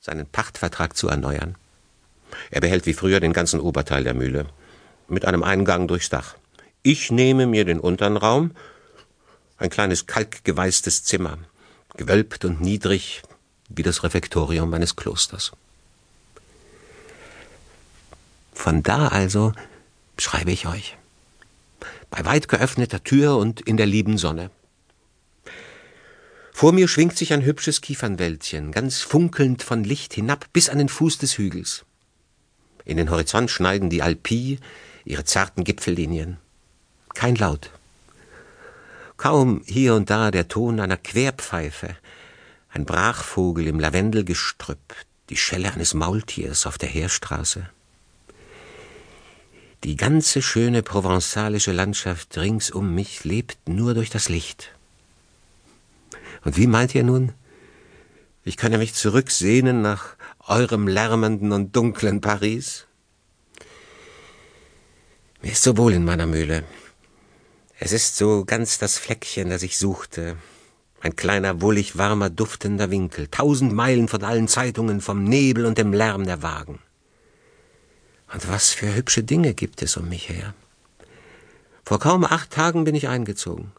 seinen Pachtvertrag zu erneuern. Er behält wie früher den ganzen Oberteil der Mühle, mit einem Eingang durchs Dach. Ich nehme mir den unteren Raum, ein kleines kalkgeweißtes Zimmer, gewölbt und niedrig wie das Refektorium meines Klosters. Von da also schreibe ich euch. Bei weit geöffneter Tür und in der lieben Sonne. Vor mir schwingt sich ein hübsches Kiefernwäldchen, ganz funkelnd von Licht hinab bis an den Fuß des Hügels. In den Horizont schneiden die Alpie ihre zarten Gipfellinien. Kein Laut. Kaum hier und da der Ton einer Querpfeife, ein Brachvogel im Lavendelgestrüpp, die Schelle eines Maultiers auf der Heerstraße. Die ganze schöne provenzalische Landschaft rings um mich lebt nur durch das Licht. Und wie meint ihr nun? Ich könne mich zurücksehnen nach eurem lärmenden und dunklen Paris? Mir ist so wohl in meiner Mühle. Es ist so ganz das Fleckchen, das ich suchte. Ein kleiner, wohlig warmer, duftender Winkel, tausend Meilen von allen Zeitungen, vom Nebel und dem Lärm der Wagen. Und was für hübsche Dinge gibt es um mich her. Vor kaum acht Tagen bin ich eingezogen.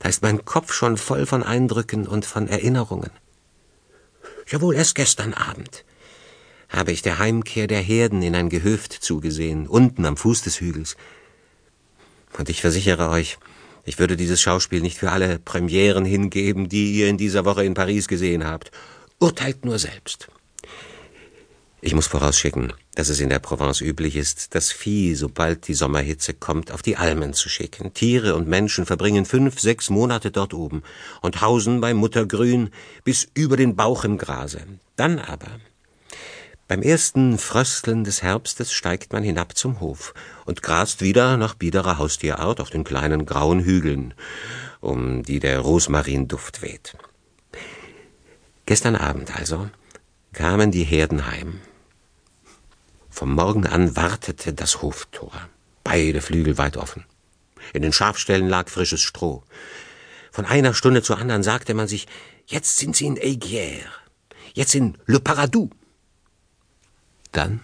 Da ist mein Kopf schon voll von Eindrücken und von Erinnerungen. Jawohl, erst gestern Abend habe ich der Heimkehr der Herden in ein Gehöft zugesehen, unten am Fuß des Hügels. Und ich versichere euch, ich würde dieses Schauspiel nicht für alle Premieren hingeben, die ihr in dieser Woche in Paris gesehen habt. Urteilt nur selbst. Ich muss vorausschicken, dass es in der Provence üblich ist, das Vieh, sobald die Sommerhitze kommt, auf die Almen zu schicken. Tiere und Menschen verbringen fünf, sechs Monate dort oben und hausen bei Muttergrün bis über den Bauch im Grase. Dann aber, beim ersten Frösteln des Herbstes steigt man hinab zum Hof und grast wieder nach biederer Haustierart auf den kleinen grauen Hügeln, um die der Rosmarinduft weht. Gestern Abend also kamen die Herden heim. Vom Morgen an wartete das Hoftor, beide Flügel weit offen. In den Schafställen lag frisches Stroh. Von einer Stunde zur anderen sagte man sich, jetzt sind sie in Aiguière, jetzt in Le Paradou. Dann,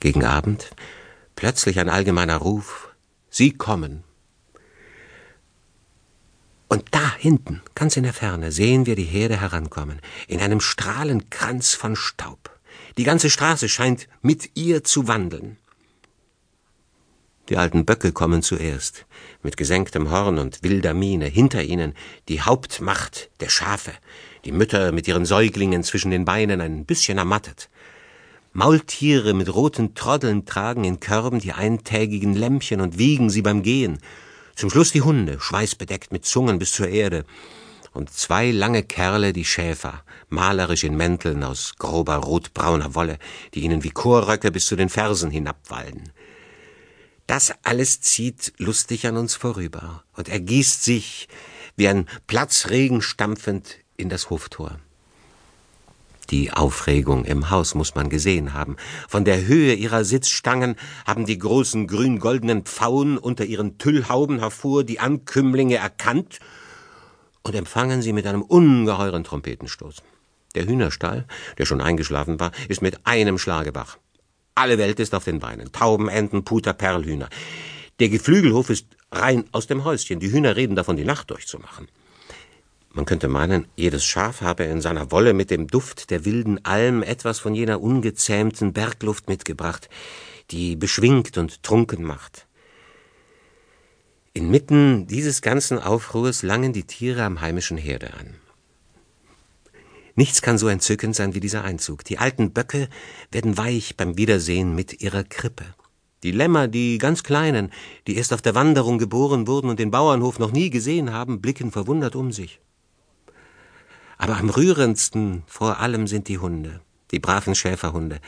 gegen Abend, plötzlich ein allgemeiner Ruf, Sie kommen. Und da hinten, ganz in der Ferne, sehen wir die Herde herankommen, in einem Strahlenkranz von Staub. Die ganze Straße scheint mit ihr zu wandeln. Die alten Böcke kommen zuerst, mit gesenktem Horn und wilder Miene, hinter ihnen die Hauptmacht der Schafe, die Mütter mit ihren Säuglingen zwischen den Beinen ein bisschen ermattet. Maultiere mit roten Troddeln tragen in Körben die eintägigen Lämmchen und wiegen sie beim Gehen. Zum Schluss die Hunde, schweißbedeckt mit Zungen bis zur Erde, und zwei lange Kerle, die Schäfer, malerisch in Mänteln aus grober rotbrauner Wolle, die ihnen wie Chorröcke bis zu den Fersen hinabwallen. Das alles zieht lustig an uns vorüber und ergießt sich wie ein Platzregen stampfend in das Hoftor. Die Aufregung im Haus muss man gesehen haben. Von der Höhe ihrer Sitzstangen haben die großen grün-goldenen Pfauen unter ihren Tüllhauben hervor die Ankömmlinge erkannt und empfangen sie mit einem ungeheuren Trompetenstoß. Der Hühnerstall, der schon eingeschlafen war, ist mit einem Schlage wach. Alle Welt ist auf den Beinen. Tauben, Enten, Puter, Perlhühner. Der Geflügelhof ist rein aus dem Häuschen. Die Hühner reden davon, die Nacht durchzumachen. Man könnte meinen, jedes Schaf habe in seiner Wolle mit dem Duft der wilden Alm etwas von jener ungezähmten Bergluft mitgebracht, die beschwingt und trunken macht. Inmitten dieses ganzen Aufruhrs langen die Tiere am heimischen Herde an. Nichts kann so entzückend sein wie dieser Einzug. Die alten Böcke werden weich beim Wiedersehen mit ihrer Krippe. Die Lämmer, die ganz Kleinen, die erst auf der Wanderung geboren wurden und den Bauernhof noch nie gesehen haben, blicken verwundert um sich. Aber am rührendsten vor allem sind die Hunde, die braven Schäferhunde,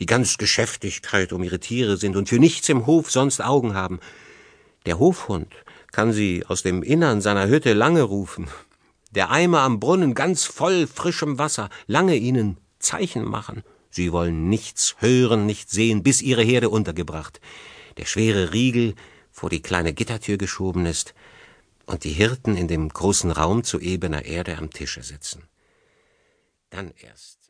die ganz Geschäftigkeit um ihre Tiere sind und für nichts im Hof sonst Augen haben, der Hofhund kann sie aus dem Innern seiner Hütte lange rufen. Der Eimer am Brunnen ganz voll frischem Wasser, lange ihnen Zeichen machen. Sie wollen nichts hören, nichts sehen, bis ihre Herde untergebracht. Der schwere Riegel vor die kleine Gittertür geschoben ist und die Hirten in dem großen Raum zu ebener Erde am Tische sitzen. Dann erst